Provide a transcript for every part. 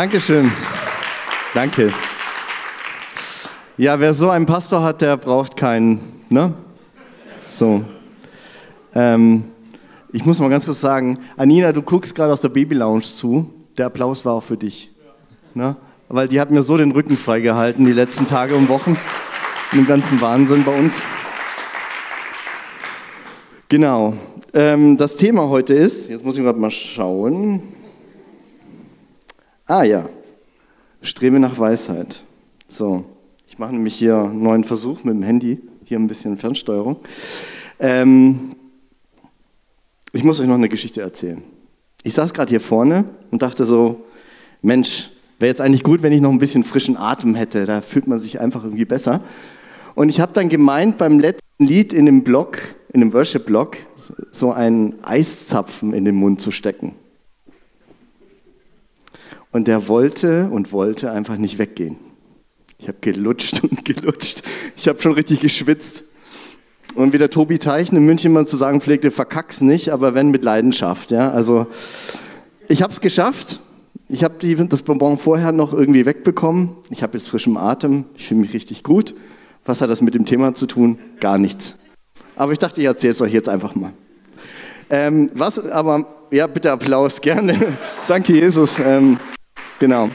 Dankeschön. Danke. Ja, wer so einen Pastor hat, der braucht keinen, ne? So. Ähm, ich muss mal ganz kurz sagen, Anina, du guckst gerade aus der Baby Lounge zu. Der Applaus war auch für dich. Ne? Weil die hat mir so den Rücken freigehalten die letzten Tage und Wochen. Den ganzen Wahnsinn bei uns. Genau. Ähm, das Thema heute ist, jetzt muss ich gerade mal schauen. Ah ja, strebe nach Weisheit. So, ich mache nämlich hier einen neuen Versuch mit dem Handy, hier ein bisschen Fernsteuerung. Ähm, ich muss euch noch eine Geschichte erzählen. Ich saß gerade hier vorne und dachte so, Mensch, wäre jetzt eigentlich gut, wenn ich noch ein bisschen frischen Atem hätte. Da fühlt man sich einfach irgendwie besser. Und ich habe dann gemeint, beim letzten Lied in dem Blog, in dem Worship-Blog, so einen Eiszapfen in den Mund zu stecken. Und der wollte und wollte einfach nicht weggehen. Ich habe gelutscht und gelutscht. Ich habe schon richtig geschwitzt. Und wie der Tobi Teichen in München mal zu sagen pflegte, verkack's nicht, aber wenn mit Leidenschaft. Ja? Also ich habe es geschafft. Ich habe das Bonbon vorher noch irgendwie wegbekommen. Ich habe jetzt frischen Atem. Ich fühle mich richtig gut. Was hat das mit dem Thema zu tun? Gar nichts. Aber ich dachte, ich erzähle es euch jetzt einfach mal. Ähm, was aber, ja, bitte Applaus, gerne. Danke, Jesus. Ähm, genau.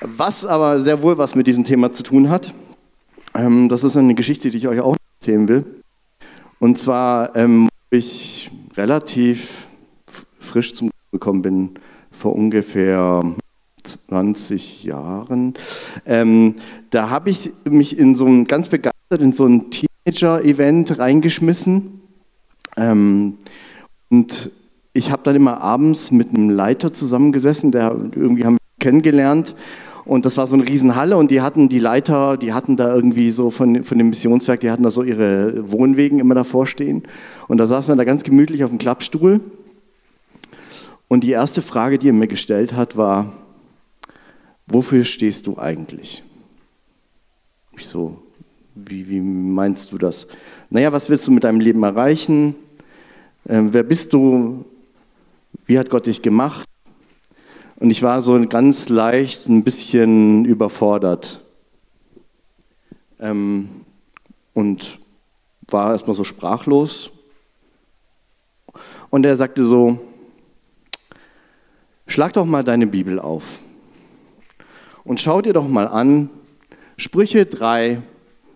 Was aber sehr wohl was mit diesem Thema zu tun hat, ähm, das ist eine Geschichte, die ich euch auch erzählen will. Und zwar, ähm, ich relativ frisch zum gekommen bin, vor ungefähr 20 Jahren. Ähm, da habe ich mich in so ein ganz begeistert in so ein Teenager-Event reingeschmissen. Ähm, und ich habe dann immer abends mit einem Leiter zusammengesessen, der irgendwie haben wir kennengelernt. Und das war so eine Riesenhalle und die hatten die Leiter, die hatten da irgendwie so von, von dem Missionswerk, die hatten da so ihre Wohnwegen immer davor stehen. Und da saßen wir da ganz gemütlich auf dem Klappstuhl. Und die erste Frage, die er mir gestellt hat, war, wofür stehst du eigentlich? Ich so, wie, wie meinst du das? Naja, was willst du mit deinem Leben erreichen? Ähm, wer bist du? Wie hat Gott dich gemacht? Und ich war so ganz leicht ein bisschen überfordert. Ähm, und war erstmal so sprachlos. Und er sagte so, schlag doch mal deine Bibel auf und schau dir doch mal an, Sprüche 3,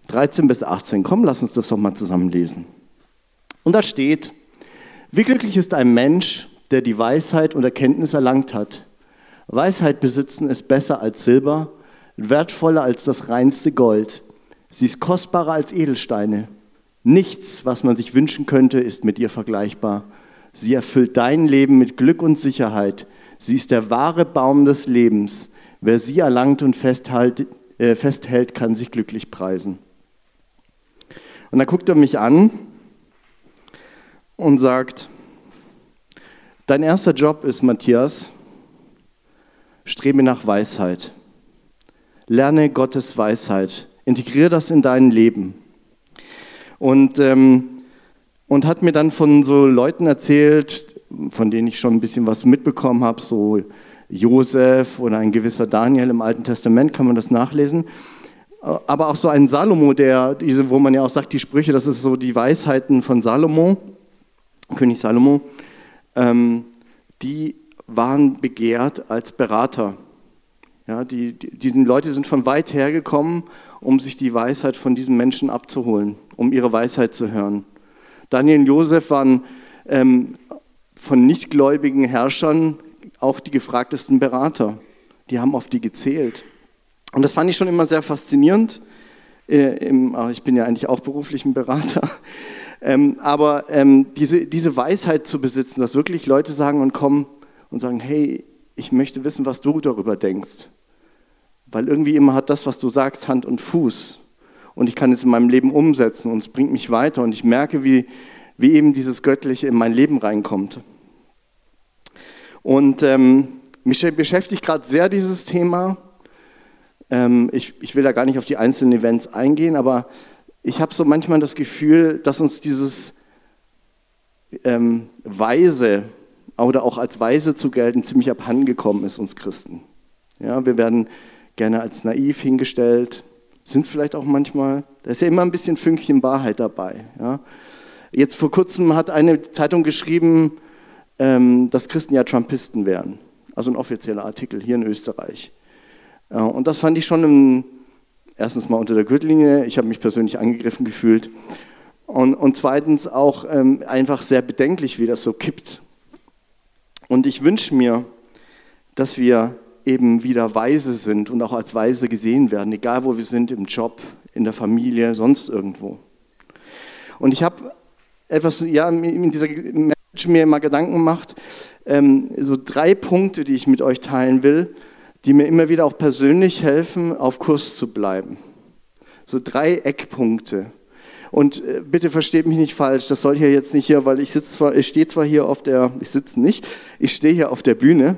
13 bis 18. Komm, lass uns das doch mal zusammen lesen. Und da steht, wie glücklich ist ein Mensch, der die Weisheit und Erkenntnis erlangt hat. Weisheit besitzen ist besser als Silber, wertvoller als das reinste Gold. Sie ist kostbarer als Edelsteine. Nichts, was man sich wünschen könnte, ist mit ihr vergleichbar. Sie erfüllt dein Leben mit Glück und Sicherheit. Sie ist der wahre Baum des Lebens. Wer sie erlangt und festhält, äh, festhält kann sich glücklich preisen. Und dann guckt er mich an und sagt, dein erster Job ist, Matthias, strebe nach Weisheit. Lerne Gottes Weisheit. Integriere das in dein Leben. Und, ähm, und hat mir dann von so Leuten erzählt, von denen ich schon ein bisschen was mitbekommen habe, so Josef oder ein gewisser Daniel im Alten Testament, kann man das nachlesen. Aber auch so ein Salomo, der, wo man ja auch sagt, die Sprüche, das ist so die Weisheiten von Salomo, König Salomo, ähm, die waren begehrt als Berater. Ja, die, die, diese Leute sind von weit her gekommen, um sich die Weisheit von diesen Menschen abzuholen, um ihre Weisheit zu hören. Daniel und Josef waren ähm, von nichtgläubigen Herrschern auch die gefragtesten Berater. Die haben auf die gezählt. Und das fand ich schon immer sehr faszinierend. Äh, ich bin ja eigentlich auch beruflich ein Berater. Ähm, aber ähm, diese, diese Weisheit zu besitzen, dass wirklich Leute sagen und kommen und sagen, hey, ich möchte wissen, was du darüber denkst. Weil irgendwie immer hat das, was du sagst, Hand und Fuß. Und ich kann es in meinem Leben umsetzen und es bringt mich weiter. Und ich merke, wie, wie eben dieses Göttliche in mein Leben reinkommt. Und ähm, mich beschäftigt gerade sehr dieses Thema. Ähm, ich, ich will da gar nicht auf die einzelnen Events eingehen, aber ich habe so manchmal das Gefühl, dass uns dieses ähm, Weise oder auch als Weise zu gelten ziemlich abhandengekommen ist, uns Christen. Ja, wir werden gerne als naiv hingestellt, sind es vielleicht auch manchmal. Da ist ja immer ein bisschen Fünkchen Wahrheit dabei. Ja. Jetzt vor kurzem hat eine Zeitung geschrieben, ähm, dass Christen ja Trumpisten wären. Also ein offizieller Artikel hier in Österreich. und das fand ich schon ein, erstens mal unter der Gürtellinie. Ich habe mich persönlich angegriffen gefühlt. Und, und zweitens auch ähm, einfach sehr bedenklich, wie das so kippt. Und ich wünsche mir, dass wir eben wieder weise sind und auch als weise gesehen werden, egal wo wir sind, im Job, in der Familie, sonst irgendwo. Und ich habe etwas, ja, in dieser Message mir mal Gedanken gemacht, ähm, so drei Punkte, die ich mit euch teilen will, die mir immer wieder auch persönlich helfen, auf Kurs zu bleiben. So drei Eckpunkte. Und äh, bitte versteht mich nicht falsch, das soll hier jetzt nicht hier, weil ich sitze zwar, ich stehe zwar hier auf der, ich sitze nicht, ich stehe hier auf der Bühne.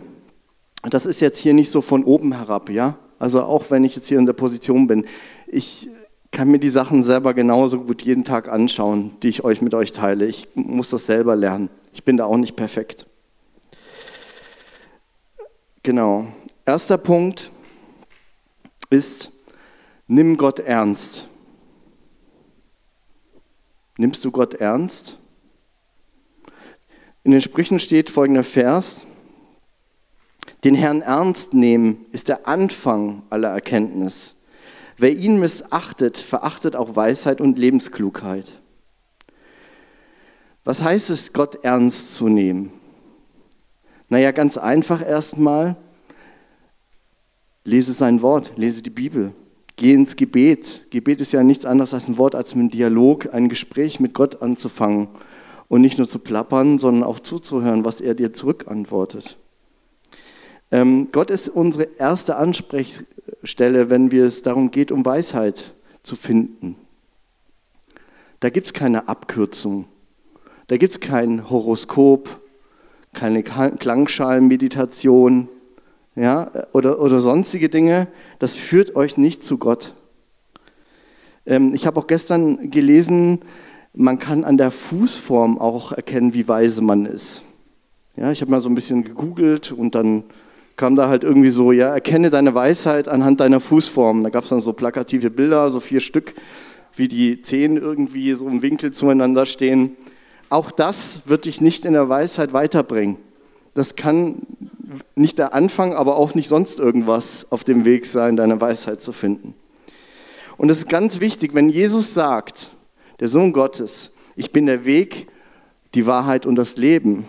Das ist jetzt hier nicht so von oben herab, ja. Also auch wenn ich jetzt hier in der Position bin, ich kann mir die Sachen selber genauso gut jeden Tag anschauen, die ich euch mit euch teile. Ich muss das selber lernen. Ich bin da auch nicht perfekt. Genau. Erster Punkt ist, nimm Gott ernst. Nimmst du Gott ernst? In den Sprüchen steht folgender Vers. Den Herrn ernst nehmen ist der Anfang aller Erkenntnis. Wer ihn missachtet, verachtet auch Weisheit und Lebensklugheit. Was heißt es, Gott ernst zu nehmen? Naja, ganz einfach erstmal, lese sein Wort, lese die Bibel. Geh ins Gebet. Gebet ist ja nichts anderes als ein Wort, als mit einem Dialog, ein Gespräch mit Gott anzufangen und nicht nur zu plappern, sondern auch zuzuhören, was er dir zurückantwortet. Ähm, Gott ist unsere erste Ansprechstelle, wenn wir es darum geht, um Weisheit zu finden. Da gibt es keine Abkürzung. Da gibt es kein Horoskop, keine Klangschalenmeditation, ja, oder, oder sonstige Dinge, das führt euch nicht zu Gott. Ähm, ich habe auch gestern gelesen, man kann an der Fußform auch erkennen, wie weise man ist. Ja, ich habe mal so ein bisschen gegoogelt und dann kam da halt irgendwie so, ja, erkenne deine Weisheit anhand deiner Fußform. Da gab es dann so plakative Bilder, so vier Stück, wie die Zehen irgendwie so im Winkel zueinander stehen. Auch das wird dich nicht in der Weisheit weiterbringen. Das kann nicht der Anfang, aber auch nicht sonst irgendwas auf dem Weg sein, deine Weisheit zu finden. Und es ist ganz wichtig, wenn Jesus sagt, der Sohn Gottes, ich bin der Weg, die Wahrheit und das Leben.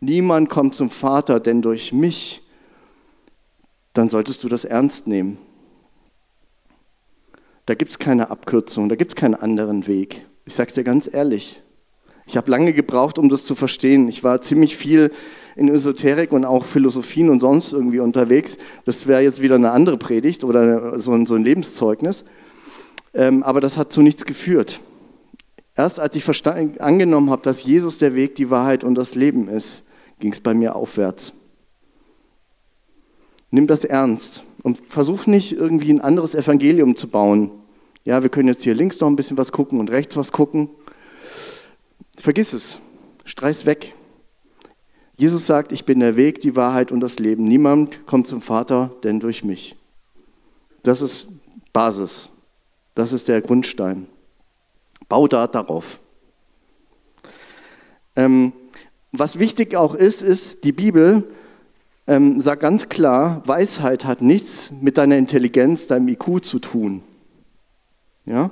Niemand kommt zum Vater, denn durch mich, dann solltest du das ernst nehmen. Da gibt es keine Abkürzung, da gibt es keinen anderen Weg. Ich sage es dir ganz ehrlich. Ich habe lange gebraucht, um das zu verstehen. Ich war ziemlich viel in Esoterik und auch Philosophien und sonst irgendwie unterwegs. Das wäre jetzt wieder eine andere Predigt oder so ein, so ein Lebenszeugnis. Ähm, aber das hat zu nichts geführt. Erst als ich angenommen habe, dass Jesus der Weg, die Wahrheit und das Leben ist, ging es bei mir aufwärts. Nimm das ernst und versuch nicht irgendwie ein anderes Evangelium zu bauen. Ja, wir können jetzt hier links noch ein bisschen was gucken und rechts was gucken. Vergiss es, streich's weg. Jesus sagt, ich bin der Weg, die Wahrheit und das Leben. Niemand kommt zum Vater, denn durch mich. Das ist Basis. Das ist der Grundstein. Bau da darauf. Ähm, was wichtig auch ist, ist, die Bibel ähm, sagt ganz klar, Weisheit hat nichts mit deiner Intelligenz, deinem IQ zu tun. Ja?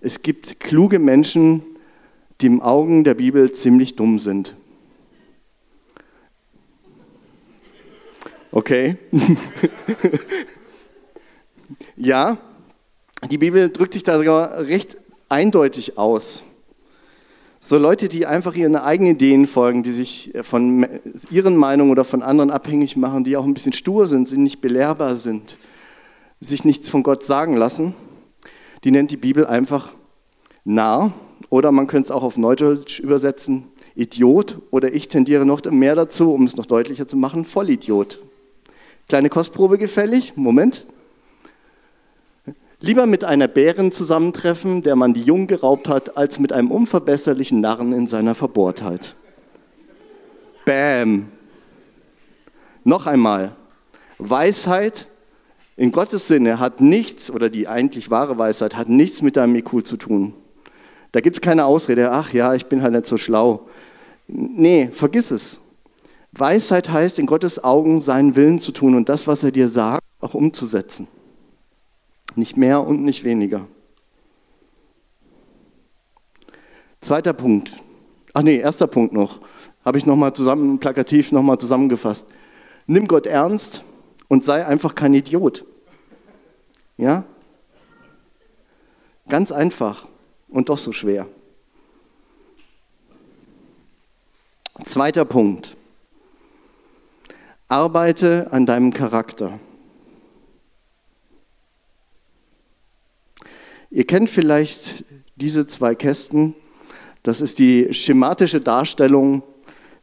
Es gibt kluge Menschen, die im Augen der Bibel ziemlich dumm sind. Okay. ja, die Bibel drückt sich da recht eindeutig aus. So Leute, die einfach ihren eigenen Ideen folgen, die sich von ihren Meinungen oder von anderen abhängig machen, die auch ein bisschen stur sind, die nicht belehrbar sind, sich nichts von Gott sagen lassen, die nennt die Bibel einfach Narr oder man könnte es auch auf Neudeutsch übersetzen, Idiot oder ich tendiere noch mehr dazu, um es noch deutlicher zu machen, Vollidiot. Kleine Kostprobe gefällig? Moment. Lieber mit einer Bären zusammentreffen, der man die Jungen geraubt hat, als mit einem unverbesserlichen Narren in seiner Verbohrtheit. Bäm. Noch einmal. Weisheit in Gottes Sinne hat nichts, oder die eigentlich wahre Weisheit hat nichts mit deinem IQ zu tun. Da gibt es keine Ausrede, ach ja, ich bin halt nicht so schlau. Nee, vergiss es. Weisheit heißt, in Gottes Augen seinen Willen zu tun und das, was er dir sagt, auch umzusetzen. Nicht mehr und nicht weniger. Zweiter Punkt. Ach nee, erster Punkt noch. Habe ich nochmal zusammen, plakativ nochmal zusammengefasst. Nimm Gott ernst und sei einfach kein Idiot. Ja? Ganz einfach und doch so schwer. Zweiter Punkt. Arbeite an deinem Charakter. Ihr kennt vielleicht diese zwei Kästen. Das ist die schematische Darstellung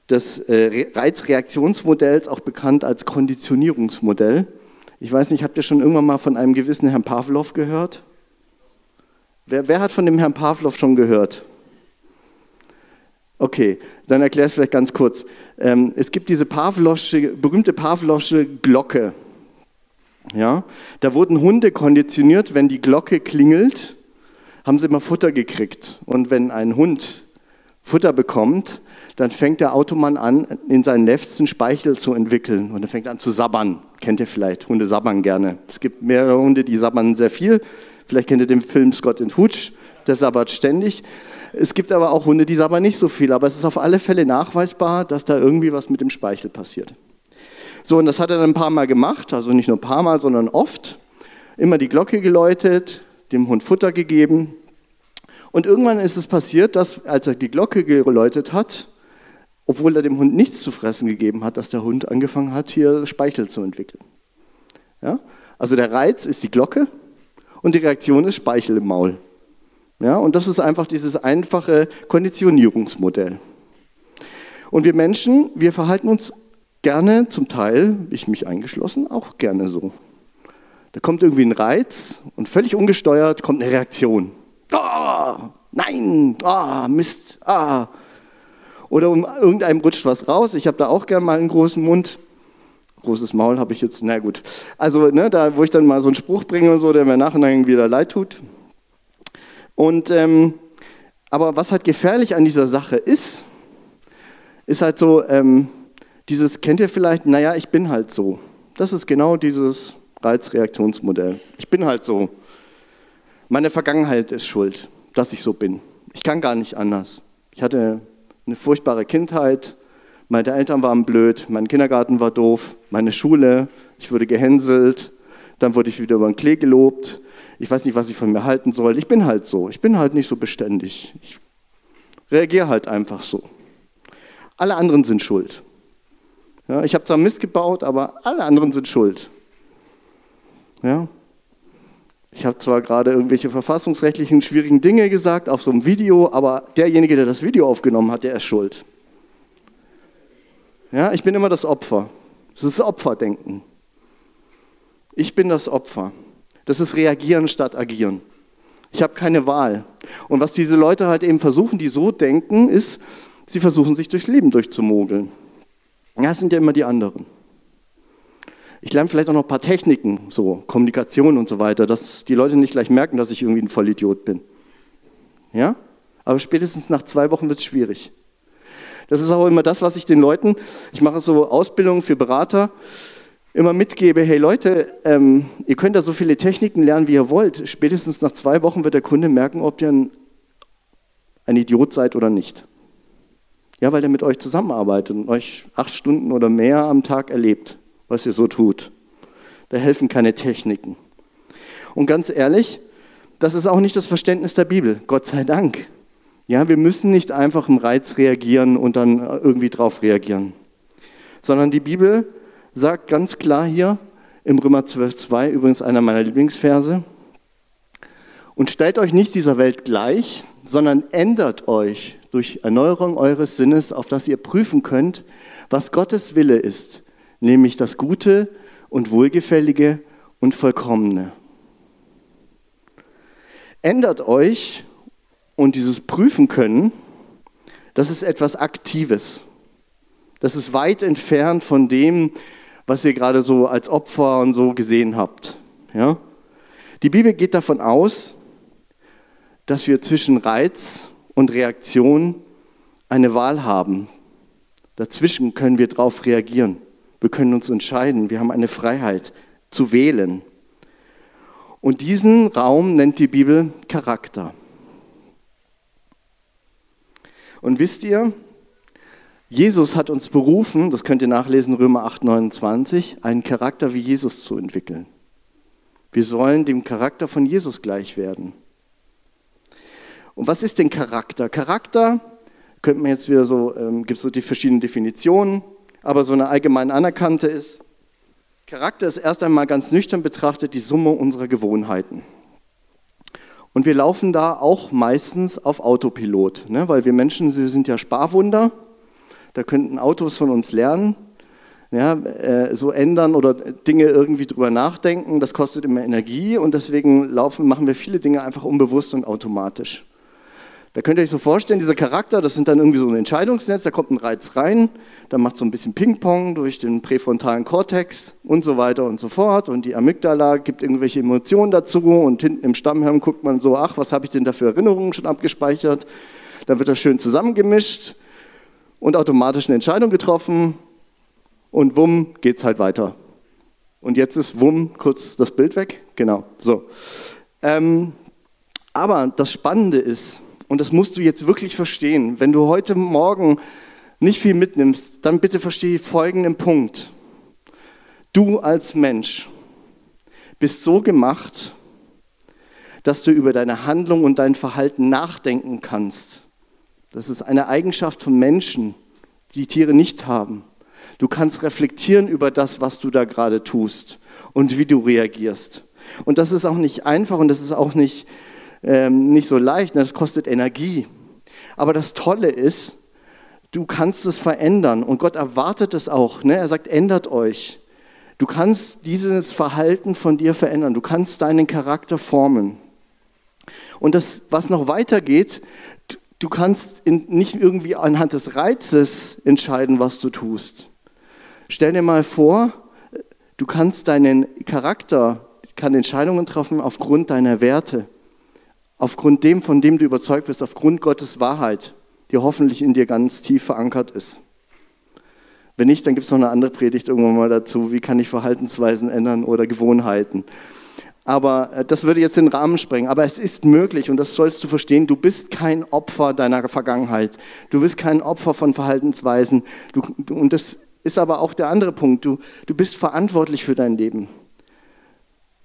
des äh, Reizreaktionsmodells, auch bekannt als Konditionierungsmodell. Ich weiß nicht, habt ihr schon irgendwann mal von einem gewissen Herrn Pavlov gehört? Wer, wer hat von dem Herrn Pavlov schon gehört? Okay, dann erkläre ich es vielleicht ganz kurz. Ähm, es gibt diese Pavlovsche, berühmte Pavlovsche Glocke. Ja, da wurden Hunde konditioniert, wenn die Glocke klingelt, haben sie immer Futter gekriegt. Und wenn ein Hund Futter bekommt, dann fängt der Automann an, in seinen Lefzen Speichel zu entwickeln. Und er fängt an zu sabbern. Kennt ihr vielleicht? Hunde sabbern gerne. Es gibt mehrere Hunde, die sabbern sehr viel. Vielleicht kennt ihr den Film Scott and Hooch, der sabbert ständig. Es gibt aber auch Hunde, die sabbern nicht so viel. Aber es ist auf alle Fälle nachweisbar, dass da irgendwie was mit dem Speichel passiert. So, und das hat er dann ein paar Mal gemacht. Also nicht nur ein paar Mal, sondern oft. Immer die Glocke geläutet, dem Hund Futter gegeben. Und irgendwann ist es passiert, dass, als er die Glocke geläutet hat, obwohl er dem Hund nichts zu fressen gegeben hat, dass der Hund angefangen hat, hier Speichel zu entwickeln. Ja? Also der Reiz ist die Glocke und die Reaktion ist Speichel im Maul. Ja? Und das ist einfach dieses einfache Konditionierungsmodell. Und wir Menschen, wir verhalten uns gerne, zum Teil, ich mich eingeschlossen, auch gerne so. Da kommt irgendwie ein Reiz und völlig ungesteuert kommt eine Reaktion. Ah, oh, nein, ah, oh, Mist, ah. Oder um irgendeinem rutscht was raus. Ich habe da auch gern mal einen großen Mund. Großes Maul habe ich jetzt, na gut. Also, ne, da, wo ich dann mal so einen Spruch bringe und so, der mir nachher wieder leid tut. Und, ähm, aber was halt gefährlich an dieser Sache ist, ist halt so, ähm, dieses, kennt ihr vielleicht, naja, ich bin halt so. Das ist genau dieses Reizreaktionsmodell. Ich bin halt so. Meine Vergangenheit ist schuld, dass ich so bin. Ich kann gar nicht anders. Ich hatte eine furchtbare Kindheit. Meine Eltern waren blöd, mein Kindergarten war doof, meine Schule, ich wurde gehänselt, dann wurde ich wieder über den Klee gelobt. Ich weiß nicht, was ich von mir halten soll. Ich bin halt so. Ich bin halt nicht so beständig. Ich reagiere halt einfach so. Alle anderen sind schuld. Ja, ich habe zwar Mist gebaut, aber alle anderen sind schuld. Ja, ich habe zwar gerade irgendwelche verfassungsrechtlichen schwierigen Dinge gesagt auf so einem Video, aber derjenige, der das Video aufgenommen hat, der ist schuld. Ja, ich bin immer das Opfer. Das ist Opferdenken. Ich bin das Opfer. Das ist Reagieren statt Agieren. Ich habe keine Wahl. Und was diese Leute halt eben versuchen, die so denken, ist, sie versuchen sich durchs Leben durchzumogeln. Ja, das sind ja immer die anderen. Ich lerne vielleicht auch noch ein paar Techniken, so Kommunikation und so weiter, dass die Leute nicht gleich merken, dass ich irgendwie ein Vollidiot bin. Ja? Aber spätestens nach zwei Wochen wird es schwierig. Das ist auch immer das, was ich den Leuten, ich mache so Ausbildungen für Berater, immer mitgebe, hey Leute, ähm, ihr könnt da so viele Techniken lernen, wie ihr wollt. Spätestens nach zwei Wochen wird der Kunde merken, ob ihr ein, ein Idiot seid oder nicht. Ja, weil er mit euch zusammenarbeitet und euch acht Stunden oder mehr am Tag erlebt was ihr so tut. Da helfen keine Techniken. Und ganz ehrlich, das ist auch nicht das Verständnis der Bibel, Gott sei Dank. Ja, wir müssen nicht einfach im Reiz reagieren und dann irgendwie drauf reagieren. Sondern die Bibel sagt ganz klar hier im Römer 12,2, übrigens einer meiner Lieblingsverse, und stellt euch nicht dieser Welt gleich, sondern ändert euch durch Erneuerung eures Sinnes, auf dass ihr prüfen könnt, was Gottes Wille ist, nämlich das Gute und Wohlgefällige und Vollkommene. Ändert euch und dieses Prüfen können, das ist etwas Aktives. Das ist weit entfernt von dem, was ihr gerade so als Opfer und so gesehen habt. Ja? Die Bibel geht davon aus, dass wir zwischen Reiz und Reaktion eine Wahl haben. Dazwischen können wir darauf reagieren. Wir können uns entscheiden. Wir haben eine Freiheit zu wählen. Und diesen Raum nennt die Bibel Charakter. Und wisst ihr, Jesus hat uns berufen, das könnt ihr nachlesen, Römer 8, 29, einen Charakter wie Jesus zu entwickeln. Wir sollen dem Charakter von Jesus gleich werden. Und was ist denn Charakter? Charakter könnte man jetzt wieder so, ähm, gibt es so die verschiedenen Definitionen, aber so eine allgemein anerkannte ist, Charakter ist erst einmal ganz nüchtern betrachtet die Summe unserer Gewohnheiten. Und wir laufen da auch meistens auf Autopilot, ne? weil wir Menschen, wir sind ja Sparwunder, da könnten Autos von uns lernen, ja, äh, so ändern oder Dinge irgendwie drüber nachdenken, das kostet immer Energie und deswegen laufen, machen wir viele Dinge einfach unbewusst und automatisch. Da könnt ihr euch so vorstellen, dieser Charakter, das sind dann irgendwie so ein Entscheidungsnetz, da kommt ein Reiz rein, da macht so ein bisschen Ping-Pong durch den präfrontalen Kortex und so weiter und so fort. Und die Amygdala gibt irgendwelche Emotionen dazu und hinten im Stammhirn guckt man so, ach, was habe ich denn da für Erinnerungen schon abgespeichert? Dann wird das schön zusammengemischt und automatisch eine Entscheidung getroffen und wumm, geht's halt weiter. Und jetzt ist wumm, kurz das Bild weg. Genau, so. Ähm, aber das Spannende ist, und das musst du jetzt wirklich verstehen. Wenn du heute Morgen nicht viel mitnimmst, dann bitte verstehe folgenden Punkt. Du als Mensch bist so gemacht, dass du über deine Handlung und dein Verhalten nachdenken kannst. Das ist eine Eigenschaft von Menschen, die Tiere nicht haben. Du kannst reflektieren über das, was du da gerade tust und wie du reagierst. Und das ist auch nicht einfach und das ist auch nicht ähm, nicht so leicht, ne? das kostet Energie. Aber das Tolle ist, du kannst es verändern und Gott erwartet es auch. Ne? Er sagt, ändert euch. Du kannst dieses Verhalten von dir verändern. Du kannst deinen Charakter formen. Und das, was noch weitergeht, du kannst in, nicht irgendwie anhand des Reizes entscheiden, was du tust. Stell dir mal vor, du kannst deinen Charakter, kann Entscheidungen treffen aufgrund deiner Werte aufgrund dem, von dem du überzeugt bist, aufgrund Gottes Wahrheit, die hoffentlich in dir ganz tief verankert ist. Wenn nicht, dann gibt es noch eine andere Predigt irgendwann mal dazu, wie kann ich Verhaltensweisen ändern oder Gewohnheiten. Aber äh, das würde jetzt den Rahmen sprengen. Aber es ist möglich und das sollst du verstehen. Du bist kein Opfer deiner Vergangenheit. Du bist kein Opfer von Verhaltensweisen. Du, und das ist aber auch der andere Punkt. Du, du bist verantwortlich für dein Leben.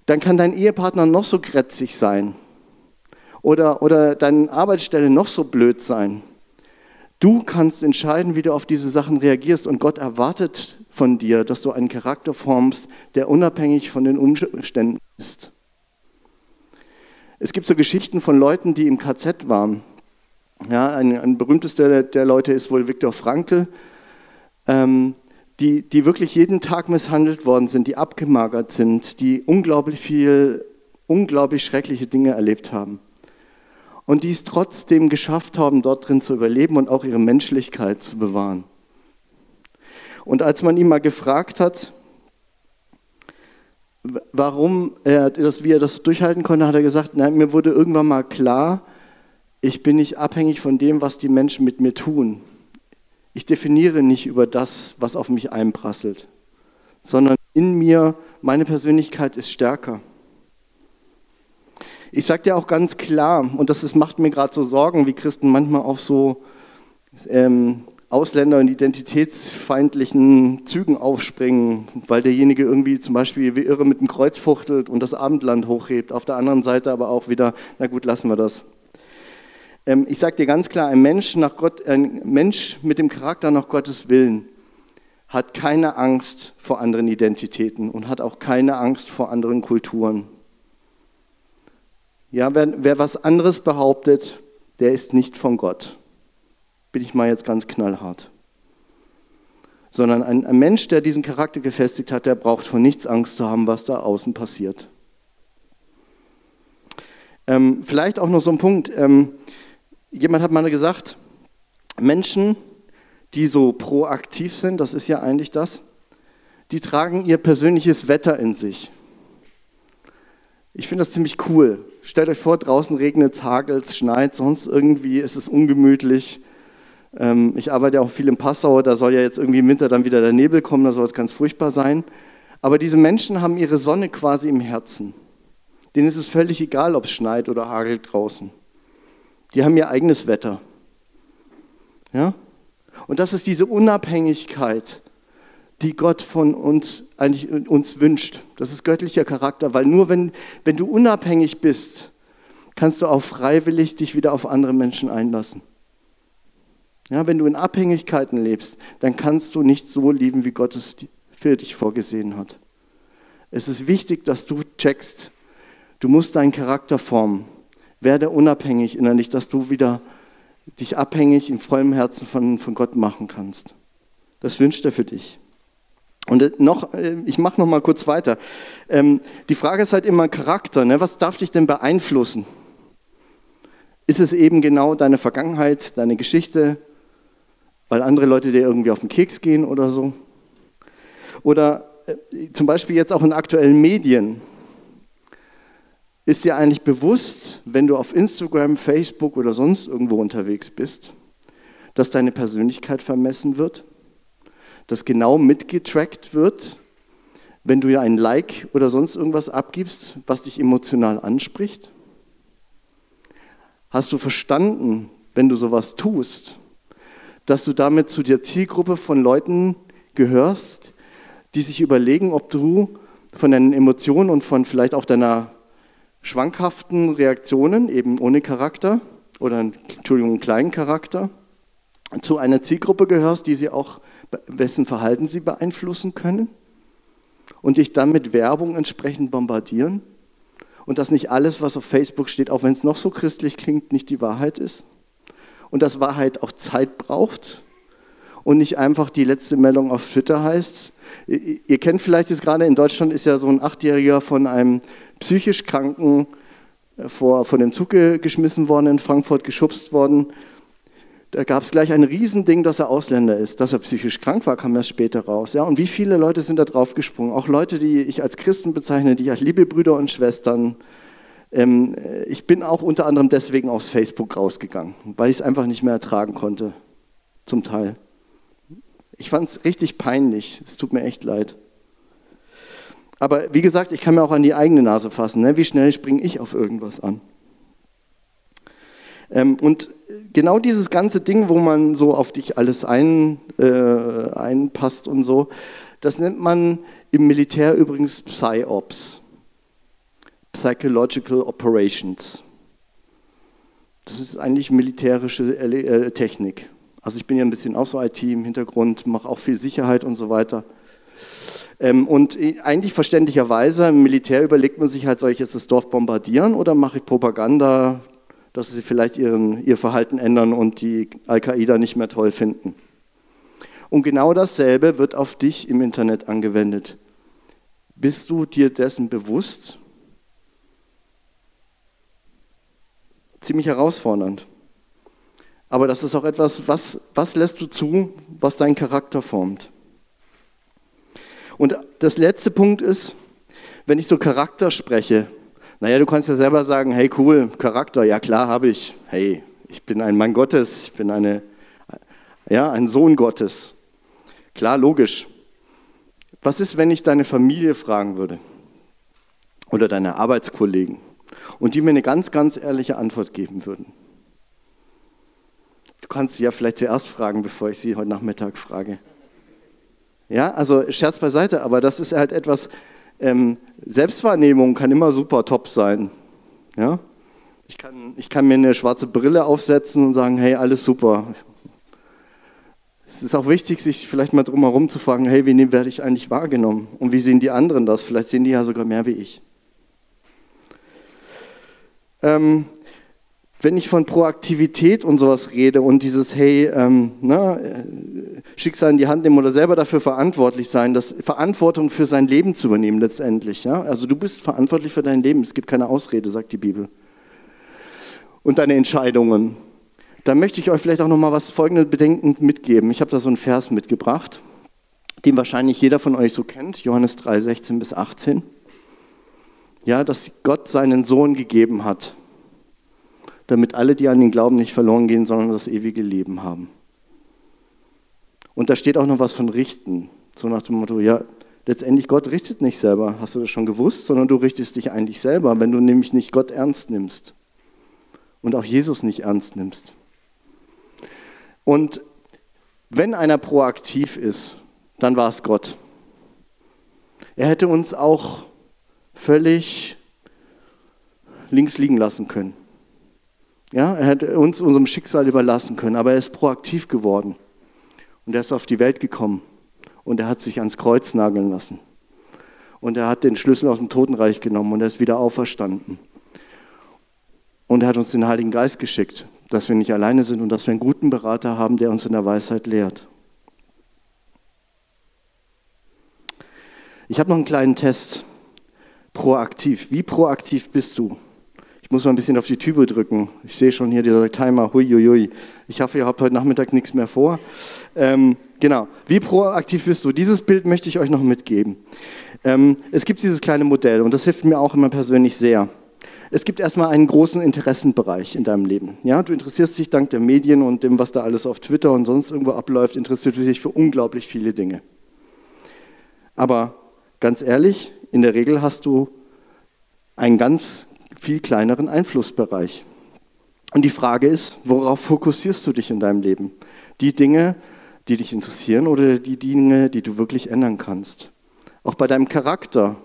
Dann kann dein Ehepartner noch so grätzig sein oder, oder deine Arbeitsstelle noch so blöd sein. Du kannst entscheiden, wie du auf diese Sachen reagierst und Gott erwartet von dir, dass du einen Charakter formst, der unabhängig von den Umständen ist. Es gibt so Geschichten von Leuten, die im KZ waren. Ja, ein, ein berühmtester der Leute ist wohl Viktor Frankl, ähm, die, die wirklich jeden Tag misshandelt worden sind, die abgemagert sind, die unglaublich viel, unglaublich schreckliche Dinge erlebt haben und die es trotzdem geschafft haben, dort drin zu überleben und auch ihre Menschlichkeit zu bewahren. Und als man ihn mal gefragt hat, warum er das, wie er das durchhalten konnte, hat er gesagt, nein, mir wurde irgendwann mal klar, ich bin nicht abhängig von dem, was die Menschen mit mir tun. Ich definiere nicht über das, was auf mich einprasselt, sondern in mir, meine Persönlichkeit ist stärker. Ich sage dir auch ganz klar, und das ist, macht mir gerade so Sorgen, wie Christen manchmal auf so ähm, Ausländer- und identitätsfeindlichen Zügen aufspringen, weil derjenige irgendwie zum Beispiel wie irre mit dem Kreuz fuchtelt und das Abendland hochhebt. Auf der anderen Seite aber auch wieder, na gut, lassen wir das. Ähm, ich sage dir ganz klar, ein Mensch, nach Gott, ein Mensch mit dem Charakter nach Gottes Willen hat keine Angst vor anderen Identitäten und hat auch keine Angst vor anderen Kulturen. Ja, wer, wer was anderes behauptet, der ist nicht von Gott. Bin ich mal jetzt ganz knallhart. Sondern ein, ein Mensch, der diesen Charakter gefestigt hat, der braucht vor nichts Angst zu haben, was da außen passiert. Ähm, vielleicht auch noch so ein Punkt. Ähm, jemand hat mal gesagt, Menschen, die so proaktiv sind, das ist ja eigentlich das, die tragen ihr persönliches Wetter in sich. Ich finde das ziemlich cool. Stellt euch vor, draußen regnet es, hagelt es, schneit, sonst irgendwie ist es ungemütlich. Ähm, ich arbeite ja auch viel in Passau, da soll ja jetzt irgendwie im Winter dann wieder der Nebel kommen, da soll es ganz furchtbar sein. Aber diese Menschen haben ihre Sonne quasi im Herzen. Denen ist es völlig egal, ob es schneit oder hagelt draußen. Die haben ihr eigenes Wetter. Ja? Und das ist diese Unabhängigkeit, die Gott von uns eigentlich uns wünscht. Das ist göttlicher Charakter, weil nur wenn, wenn du unabhängig bist, kannst du auch freiwillig dich wieder auf andere Menschen einlassen. Ja, wenn du in Abhängigkeiten lebst, dann kannst du nicht so lieben, wie Gott es für dich vorgesehen hat. Es ist wichtig, dass du checkst, du musst deinen Charakter formen. Werde unabhängig innerlich, dass du wieder dich abhängig in vollem Herzen von, von Gott machen kannst. Das wünscht er für dich. Und äh, noch, äh, ich mache noch mal kurz weiter. Ähm, die Frage ist halt immer Charakter. Ne? Was darf dich denn beeinflussen? Ist es eben genau deine Vergangenheit, deine Geschichte, weil andere Leute dir irgendwie auf den Keks gehen oder so? Oder äh, zum Beispiel jetzt auch in aktuellen Medien. Ist dir eigentlich bewusst, wenn du auf Instagram, Facebook oder sonst irgendwo unterwegs bist, dass deine Persönlichkeit vermessen wird? Dass genau mitgetrackt wird, wenn du ja ein Like oder sonst irgendwas abgibst, was dich emotional anspricht? Hast du verstanden, wenn du sowas tust, dass du damit zu der Zielgruppe von Leuten gehörst, die sich überlegen, ob du von deinen Emotionen und von vielleicht auch deiner schwankhaften Reaktionen, eben ohne Charakter oder Entschuldigung, kleinen Charakter, zu einer Zielgruppe gehörst, die sie auch, wessen Verhalten sie beeinflussen können und dich dann mit Werbung entsprechend bombardieren und dass nicht alles, was auf Facebook steht, auch wenn es noch so christlich klingt, nicht die Wahrheit ist und dass Wahrheit auch Zeit braucht und nicht einfach die letzte Meldung auf Twitter heißt. Ihr kennt vielleicht jetzt gerade, in Deutschland ist ja so ein Achtjähriger von einem psychisch Kranken äh, vor, vor den Zug geschmissen worden, in Frankfurt geschubst worden. Da gab es gleich ein Riesending, dass er Ausländer ist. Dass er psychisch krank war, kam erst später raus. Ja, und wie viele Leute sind da drauf gesprungen? Auch Leute, die ich als Christen bezeichne, die ich als liebe Brüder und Schwestern. Ähm, äh, ich bin auch unter anderem deswegen aus Facebook rausgegangen, weil ich es einfach nicht mehr ertragen konnte. Zum Teil. Ich fand es richtig peinlich. Es tut mir echt leid. Aber wie gesagt, ich kann mir auch an die eigene Nase fassen. Ne? Wie schnell springe ich auf irgendwas an? Ähm, und genau dieses ganze Ding, wo man so auf dich alles ein, äh, einpasst und so, das nennt man im Militär übrigens PsyOps. Psychological Operations. Das ist eigentlich militärische äh, Technik. Also ich bin ja ein bisschen auch so IT im Hintergrund, mache auch viel Sicherheit und so weiter. Ähm, und eigentlich verständlicherweise, im Militär überlegt man sich halt, soll ich jetzt das Dorf bombardieren oder mache ich Propaganda, dass sie vielleicht ihren, ihr Verhalten ändern und die Al-Qaida nicht mehr toll finden. Und genau dasselbe wird auf dich im Internet angewendet. Bist du dir dessen bewusst? Ziemlich herausfordernd. Aber das ist auch etwas, was, was lässt du zu, was deinen Charakter formt. Und das letzte Punkt ist, wenn ich so Charakter spreche, naja, du kannst ja selber sagen, hey cool, Charakter, ja klar habe ich. Hey, ich bin ein Mann Gottes, ich bin eine, ja, ein Sohn Gottes. Klar, logisch. Was ist, wenn ich deine Familie fragen würde? Oder deine Arbeitskollegen? Und die mir eine ganz, ganz ehrliche Antwort geben würden. Du kannst sie ja vielleicht zuerst fragen, bevor ich sie heute Nachmittag frage. Ja, also Scherz beiseite, aber das ist halt etwas, ähm, Selbstwahrnehmung kann immer super top sein. Ja? Ich, kann, ich kann mir eine schwarze Brille aufsetzen und sagen, hey, alles super. Es ist auch wichtig, sich vielleicht mal drum herum zu fragen, hey, wie werde ich eigentlich wahrgenommen? Und wie sehen die anderen das? Vielleicht sehen die ja sogar mehr wie ich. Ähm, wenn ich von Proaktivität und sowas rede und dieses, hey, ähm, na, äh, Schicksal in die Hand nehmen oder selber dafür verantwortlich sein, das Verantwortung für sein Leben zu übernehmen letztendlich. Ja? Also du bist verantwortlich für dein Leben. Es gibt keine Ausrede, sagt die Bibel. Und deine Entscheidungen. Da möchte ich euch vielleicht auch noch mal was folgendes Bedenken mitgeben. Ich habe da so einen Vers mitgebracht. den wahrscheinlich jeder von euch so kennt, Johannes 3, 16 bis 18. Ja, dass Gott seinen Sohn gegeben hat, damit alle, die an ihn glauben, nicht verloren gehen, sondern das ewige Leben haben. Und da steht auch noch was von Richten. So nach dem Motto, ja, letztendlich Gott richtet nicht selber, hast du das schon gewusst, sondern du richtest dich eigentlich selber, wenn du nämlich nicht Gott ernst nimmst und auch Jesus nicht ernst nimmst. Und wenn einer proaktiv ist, dann war es Gott. Er hätte uns auch völlig links liegen lassen können. Ja, er hätte uns unserem Schicksal überlassen können, aber er ist proaktiv geworden. Und er ist auf die Welt gekommen und er hat sich ans Kreuz nageln lassen. Und er hat den Schlüssel aus dem Totenreich genommen und er ist wieder auferstanden. Und er hat uns den Heiligen Geist geschickt, dass wir nicht alleine sind und dass wir einen guten Berater haben, der uns in der Weisheit lehrt. Ich habe noch einen kleinen Test. Proaktiv. Wie proaktiv bist du? Ich muss mal ein bisschen auf die Tübe drücken. Ich sehe schon hier dieser Timer. Huiuiui. Ich hoffe, ihr habt heute Nachmittag nichts mehr vor. Ähm, genau. Wie proaktiv bist du? Dieses Bild möchte ich euch noch mitgeben. Ähm, es gibt dieses kleine Modell und das hilft mir auch immer persönlich sehr. Es gibt erstmal einen großen Interessenbereich in deinem Leben. Ja, du interessierst dich dank der Medien und dem, was da alles auf Twitter und sonst irgendwo abläuft, interessierst du dich für unglaublich viele Dinge. Aber ganz ehrlich, in der Regel hast du einen ganz viel kleineren Einflussbereich. Und die Frage ist, worauf fokussierst du dich in deinem Leben? Die Dinge, die dich interessieren oder die Dinge, die du wirklich ändern kannst? Auch bei deinem Charakter.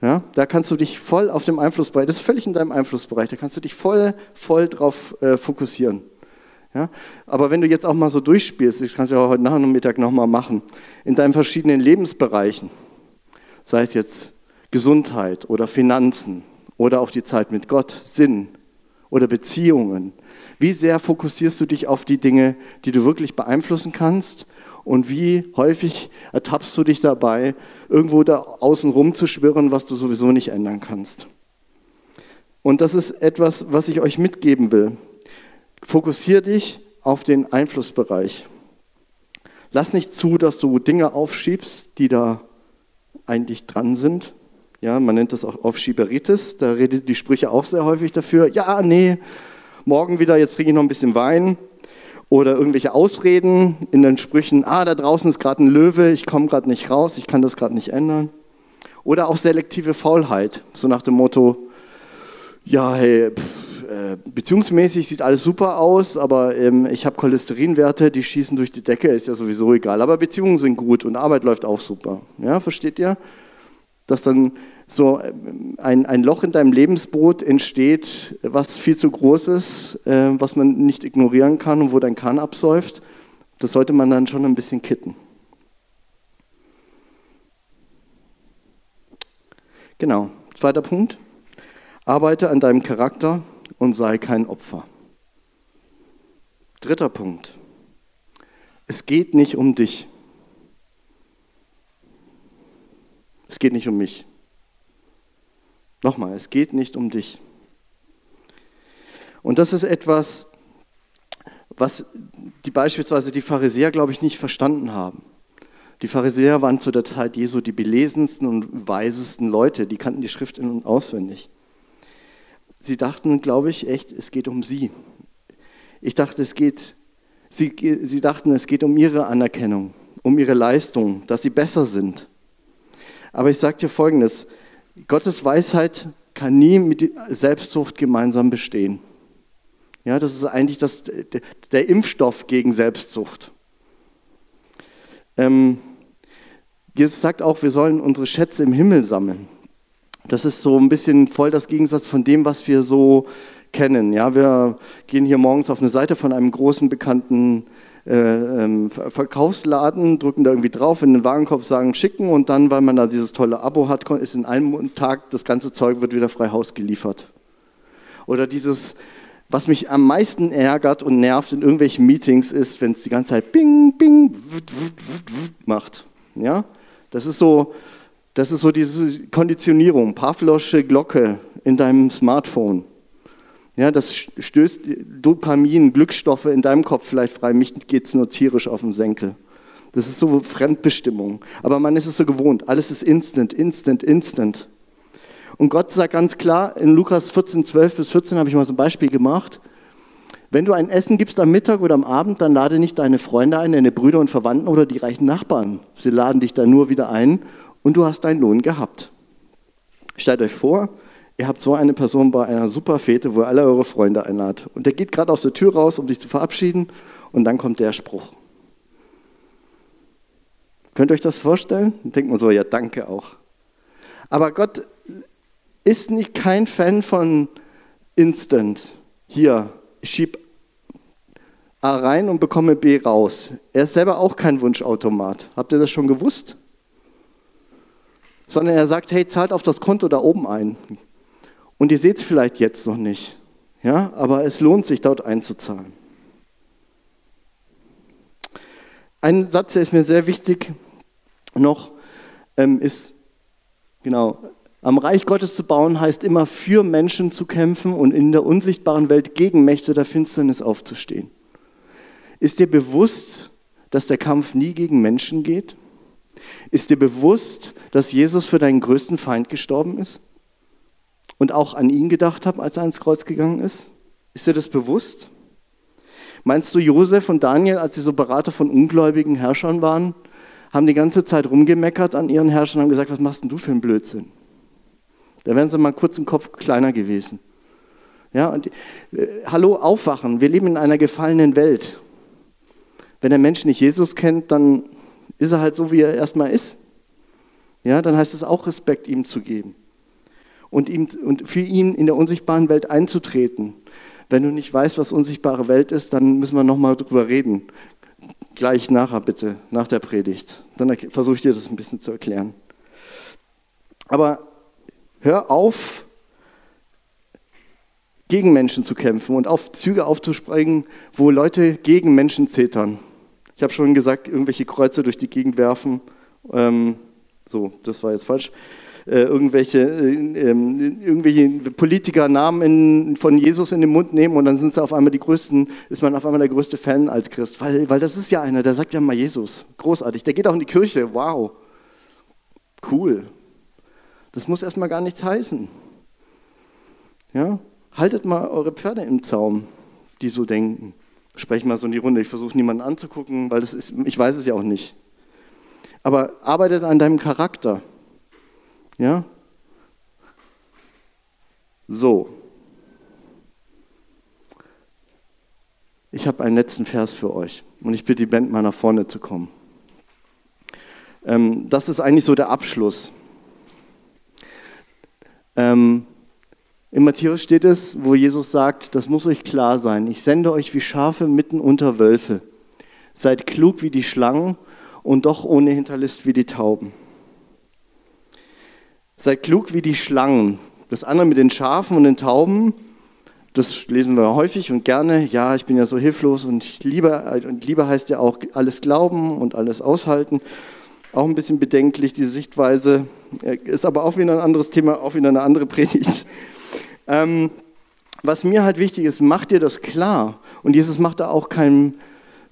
Ja, da kannst du dich voll auf dem Einflussbereich, das ist völlig in deinem Einflussbereich, da kannst du dich voll, voll drauf äh, fokussieren. Ja, aber wenn du jetzt auch mal so durchspielst, das kannst du ja heute Nachmittag nochmal machen, in deinen verschiedenen Lebensbereichen, sei es jetzt Gesundheit oder Finanzen oder auch die Zeit mit Gott, Sinn oder Beziehungen. Wie sehr fokussierst du dich auf die Dinge, die du wirklich beeinflussen kannst? Und wie häufig ertappst du dich dabei, irgendwo da außen rum zu schwirren, was du sowieso nicht ändern kannst? Und das ist etwas, was ich euch mitgeben will. Fokussier dich auf den Einflussbereich. Lass nicht zu, dass du Dinge aufschiebst, die da eigentlich dran sind, ja, man nennt das auch Aufschieberitis, da redet die Sprüche auch sehr häufig dafür. Ja, nee, morgen wieder, jetzt trinke ich noch ein bisschen Wein. Oder irgendwelche Ausreden in den Sprüchen, ah, da draußen ist gerade ein Löwe, ich komme gerade nicht raus, ich kann das gerade nicht ändern. Oder auch selektive Faulheit, so nach dem Motto, ja, hey, pff, äh, beziehungsmäßig sieht alles super aus, aber ähm, ich habe Cholesterinwerte, die schießen durch die Decke, ist ja sowieso egal. Aber Beziehungen sind gut und Arbeit läuft auch super. Ja, versteht ihr? Dass dann so ähm, ein, ein Loch in deinem Lebensboot entsteht, was viel zu groß ist, äh, was man nicht ignorieren kann und wo dein Kahn absäuft. Das sollte man dann schon ein bisschen kitten. Genau, zweiter Punkt. Arbeite an deinem Charakter und sei kein Opfer. Dritter Punkt. Es geht nicht um dich. Es geht nicht um mich. Nochmal, es geht nicht um dich. Und das ist etwas, was die beispielsweise die Pharisäer, glaube ich, nicht verstanden haben. Die Pharisäer waren zu der Zeit Jesu die belesensten und weisesten Leute, die kannten die Schrift in- und auswendig. Sie dachten, glaube ich, echt, es geht um sie. Ich dachte, es geht, sie, sie dachten, es geht um ihre Anerkennung, um ihre Leistung, dass sie besser sind. Aber ich sage dir Folgendes, Gottes Weisheit kann nie mit Selbstsucht gemeinsam bestehen. Ja, das ist eigentlich das, der Impfstoff gegen Selbstsucht. Ähm, Jesus sagt auch, wir sollen unsere Schätze im Himmel sammeln. Das ist so ein bisschen voll das Gegensatz von dem, was wir so kennen. Ja, wir gehen hier morgens auf eine Seite von einem großen bekannten Verkaufsladen, drücken da irgendwie drauf, in den Warenkorb sagen schicken und dann, weil man da dieses tolle Abo hat, ist in einem Tag das ganze Zeug wird wieder frei Haus geliefert. Oder dieses, was mich am meisten ärgert und nervt in irgendwelchen Meetings ist, wenn es die ganze Zeit bing, bing, wut, wut, wut, macht. Ja? Das ist so, das ist so diese Konditionierung, Pavlosche Glocke in deinem Smartphone. Ja, das stößt Dopamin, Glückstoffe in deinem Kopf vielleicht frei. Mich geht es nur tierisch auf den Senkel. Das ist so Fremdbestimmung. Aber man ist es so gewohnt. Alles ist instant, instant, instant. Und Gott sagt ganz klar, in Lukas 14, 12 bis 14 habe ich mal so ein Beispiel gemacht. Wenn du ein Essen gibst am Mittag oder am Abend, dann lade nicht deine Freunde ein, deine Brüder und Verwandten oder die reichen Nachbarn. Sie laden dich dann nur wieder ein und du hast deinen Lohn gehabt. Stellt euch vor, ihr habt so eine Person bei einer Superfete, wo ihr alle eure Freunde einladet. Und der geht gerade aus der Tür raus, um sich zu verabschieden und dann kommt der Spruch. Könnt ihr euch das vorstellen? Dann denkt man so, ja, danke auch. Aber Gott ist nicht kein Fan von Instant. Hier, ich schiebe A rein und bekomme B raus. Er ist selber auch kein Wunschautomat. Habt ihr das schon gewusst? Sondern er sagt, hey, zahlt auf das Konto da oben ein. Und ihr seht es vielleicht jetzt noch nicht. Ja, aber es lohnt sich, dort einzuzahlen. Ein Satz, der ist mir sehr wichtig noch, ähm, ist, genau, am Reich Gottes zu bauen heißt immer für Menschen zu kämpfen und in der unsichtbaren Welt gegen Mächte der Finsternis aufzustehen. Ist dir bewusst, dass der Kampf nie gegen Menschen geht? Ist dir bewusst, dass Jesus für deinen größten Feind gestorben ist? Und auch an ihn gedacht hat, als er ans Kreuz gegangen ist? Ist dir das bewusst? Meinst du, Josef und Daniel, als sie so Berater von ungläubigen Herrschern waren, haben die ganze Zeit rumgemeckert an ihren Herrschern und haben gesagt, was machst denn du für einen Blödsinn? Da wären sie mal kurz im Kopf kleiner gewesen. Ja, und, äh, hallo, aufwachen. Wir leben in einer gefallenen Welt. Wenn der Mensch nicht Jesus kennt, dann ist er halt so, wie er erstmal ist. Ja, dann heißt es auch Respekt ihm zu geben und, ihm, und für ihn in der unsichtbaren Welt einzutreten. Wenn du nicht weißt, was unsichtbare Welt ist, dann müssen wir nochmal drüber reden. Gleich nachher bitte, nach der Predigt. Dann versuche ich dir das ein bisschen zu erklären. Aber Hör auf, gegen Menschen zu kämpfen und auf Züge aufzuspringen, wo Leute gegen Menschen zetern. Ich habe schon gesagt, irgendwelche Kreuze durch die Gegend werfen. Ähm, so, das war jetzt falsch. Äh, irgendwelche, äh, äh, irgendwelche Politiker Namen in, von Jesus in den Mund nehmen und dann sind sie auf einmal die größten, ist man auf einmal der größte Fan als Christ. Weil, weil das ist ja einer, der sagt ja mal Jesus. Großartig. Der geht auch in die Kirche. Wow. Cool. Das muss erstmal gar nichts heißen. Ja? Haltet mal eure Pferde im Zaum, die so denken. Spreche mal so in die Runde. Ich versuche niemanden anzugucken, weil das ist, ich weiß es ja auch nicht. Aber arbeitet an deinem Charakter. Ja? So. Ich habe einen letzten Vers für euch und ich bitte die Band mal nach vorne zu kommen. Ähm, das ist eigentlich so der Abschluss. Ähm, in Matthäus steht es, wo Jesus sagt, das muss euch klar sein, ich sende euch wie Schafe mitten unter Wölfe. Seid klug wie die Schlangen und doch ohne Hinterlist wie die Tauben. Seid klug wie die Schlangen. Das andere mit den Schafen und den Tauben, das lesen wir häufig und gerne. Ja, ich bin ja so hilflos und Liebe, und Liebe heißt ja auch alles glauben und alles aushalten. Auch ein bisschen bedenklich, diese Sichtweise. Ist aber auch wieder ein anderes Thema, auch wieder eine andere Predigt. Ähm, was mir halt wichtig ist, macht dir das klar. Und Jesus macht da auch kein,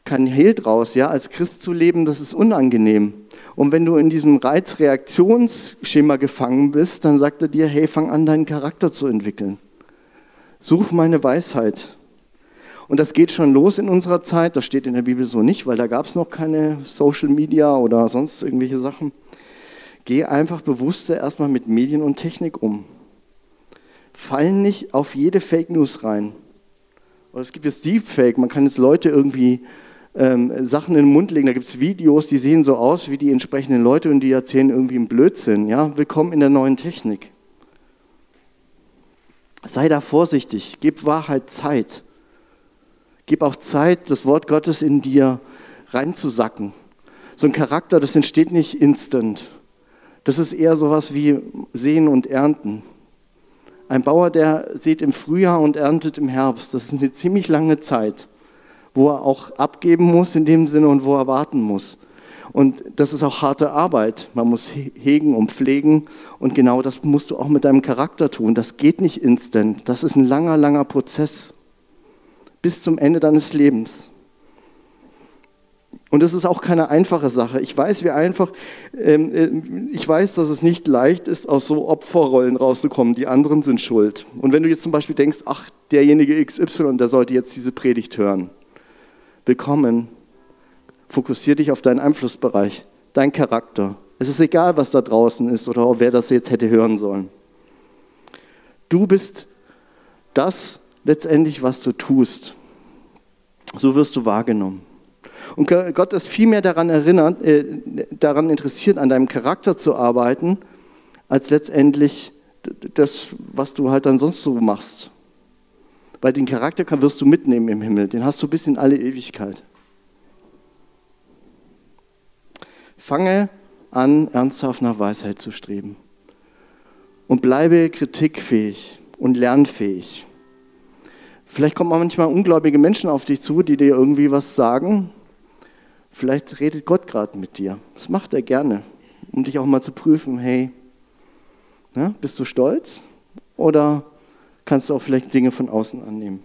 kein Hehl draus. Ja? Als Christ zu leben, das ist unangenehm. Und wenn du in diesem Reizreaktionsschema gefangen bist, dann sagt er dir, hey, fang an, deinen Charakter zu entwickeln. Such meine Weisheit. Und das geht schon los in unserer Zeit. Das steht in der Bibel so nicht, weil da gab es noch keine Social Media oder sonst irgendwelche Sachen. Geh einfach bewusster erstmal mit Medien und Technik um. Fall nicht auf jede Fake News rein. Es gibt jetzt Deepfake, man kann jetzt Leute irgendwie ähm, Sachen in den Mund legen. Da gibt es Videos, die sehen so aus wie die entsprechenden Leute und die erzählen irgendwie einen Blödsinn. Ja? Willkommen in der neuen Technik. Sei da vorsichtig, gib Wahrheit Zeit. Gib auch Zeit, das Wort Gottes in dir reinzusacken. So ein Charakter, das entsteht nicht instant. Das ist eher sowas wie Sehen und Ernten. Ein Bauer, der sieht im Frühjahr und erntet im Herbst. Das ist eine ziemlich lange Zeit, wo er auch abgeben muss in dem Sinne und wo er warten muss. Und das ist auch harte Arbeit. Man muss hegen und pflegen. Und genau das musst du auch mit deinem Charakter tun. Das geht nicht instant. Das ist ein langer, langer Prozess bis zum Ende deines Lebens. Und das ist auch keine einfache Sache. Ich weiß, wie einfach, ähm, äh, ich weiß, dass es nicht leicht ist, aus so Opferrollen rauszukommen. Die anderen sind schuld. Und wenn du jetzt zum Beispiel denkst, ach, derjenige XY, der sollte jetzt diese Predigt hören. Willkommen. Fokussier dich auf deinen Einflussbereich, deinen Charakter. Es ist egal, was da draußen ist oder wer das jetzt hätte hören sollen. Du bist das letztendlich, was du tust. So wirst du wahrgenommen. Und Gott ist viel mehr daran erinnert, äh, daran interessiert, an deinem Charakter zu arbeiten, als letztendlich das, was du halt dann sonst so machst. Weil den Charakter wirst du mitnehmen im Himmel, den hast du bis in alle Ewigkeit. Fange an, ernsthaft nach Weisheit zu streben. Und bleibe kritikfähig und lernfähig. Vielleicht kommen manchmal ungläubige Menschen auf dich zu, die dir irgendwie was sagen Vielleicht redet Gott gerade mit dir. Das macht er gerne, um dich auch mal zu prüfen, hey, na, bist du stolz oder kannst du auch vielleicht Dinge von außen annehmen?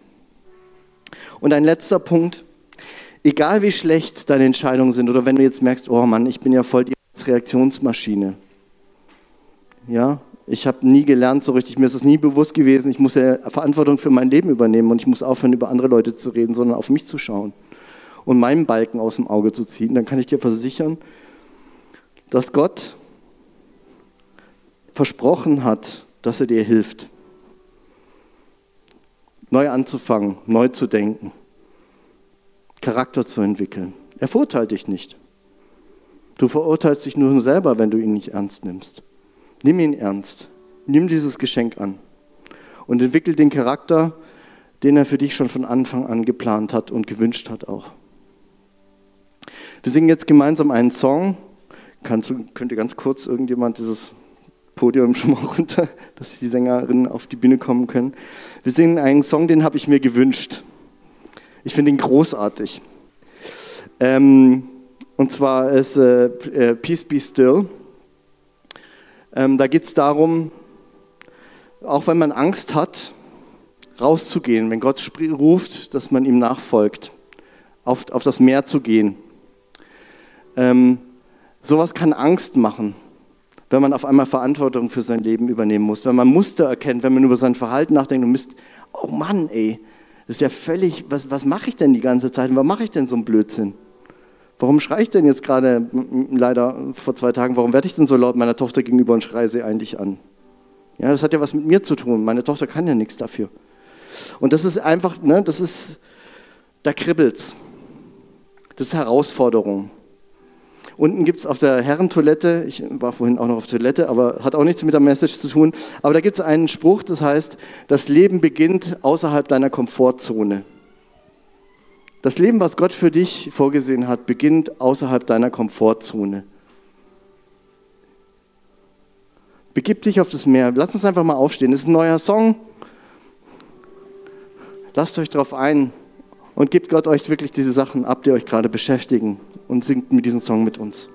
Und ein letzter Punkt, egal wie schlecht deine Entscheidungen sind oder wenn du jetzt merkst, oh Mann, ich bin ja voll die Reaktionsmaschine. Ja, ich habe nie gelernt so richtig, mir ist es nie bewusst gewesen, ich muss ja Verantwortung für mein Leben übernehmen und ich muss aufhören, über andere Leute zu reden, sondern auf mich zu schauen und meinen Balken aus dem Auge zu ziehen, dann kann ich dir versichern, dass Gott versprochen hat, dass er dir hilft, neu anzufangen, neu zu denken, Charakter zu entwickeln. Er verurteilt dich nicht. Du verurteilst dich nur selber, wenn du ihn nicht ernst nimmst. Nimm ihn ernst. Nimm dieses Geschenk an und entwickel den Charakter, den er für dich schon von Anfang an geplant hat und gewünscht hat auch. Wir singen jetzt gemeinsam einen Song. Kannst, könnte ganz kurz irgendjemand dieses Podium schon mal runter, dass die Sängerinnen auf die Bühne kommen können. Wir singen einen Song, den habe ich mir gewünscht. Ich finde ihn großartig. Ähm, und zwar ist äh, äh Peace Be Still. Ähm, da geht es darum, auch wenn man Angst hat, rauszugehen, wenn Gott ruft, dass man ihm nachfolgt, auf, auf das Meer zu gehen. Ähm, sowas kann Angst machen, wenn man auf einmal Verantwortung für sein Leben übernehmen muss, wenn man Muster erkennt, wenn man über sein Verhalten nachdenkt und misst, oh Mann, ey, das ist ja völlig, was, was mache ich denn die ganze Zeit? Warum mache ich denn so einen Blödsinn? Warum schreie ich denn jetzt gerade, leider vor zwei Tagen, warum werde ich denn so laut meiner Tochter gegenüber und schreie sie eigentlich an? Ja, das hat ja was mit mir zu tun. Meine Tochter kann ja nichts dafür. Und das ist einfach, ne, das ist, da kribbelt's. Das ist Herausforderung. Unten gibt es auf der Herrentoilette, ich war vorhin auch noch auf Toilette, aber hat auch nichts mit der Message zu tun, aber da gibt es einen Spruch, das heißt, das Leben beginnt außerhalb deiner Komfortzone. Das Leben, was Gott für dich vorgesehen hat, beginnt außerhalb deiner Komfortzone. Begib dich auf das Meer. Lass uns einfach mal aufstehen. Das ist ein neuer Song. Lasst euch darauf ein und gebt Gott euch wirklich diese Sachen ab, die euch gerade beschäftigen und singt mit diesem Song mit uns.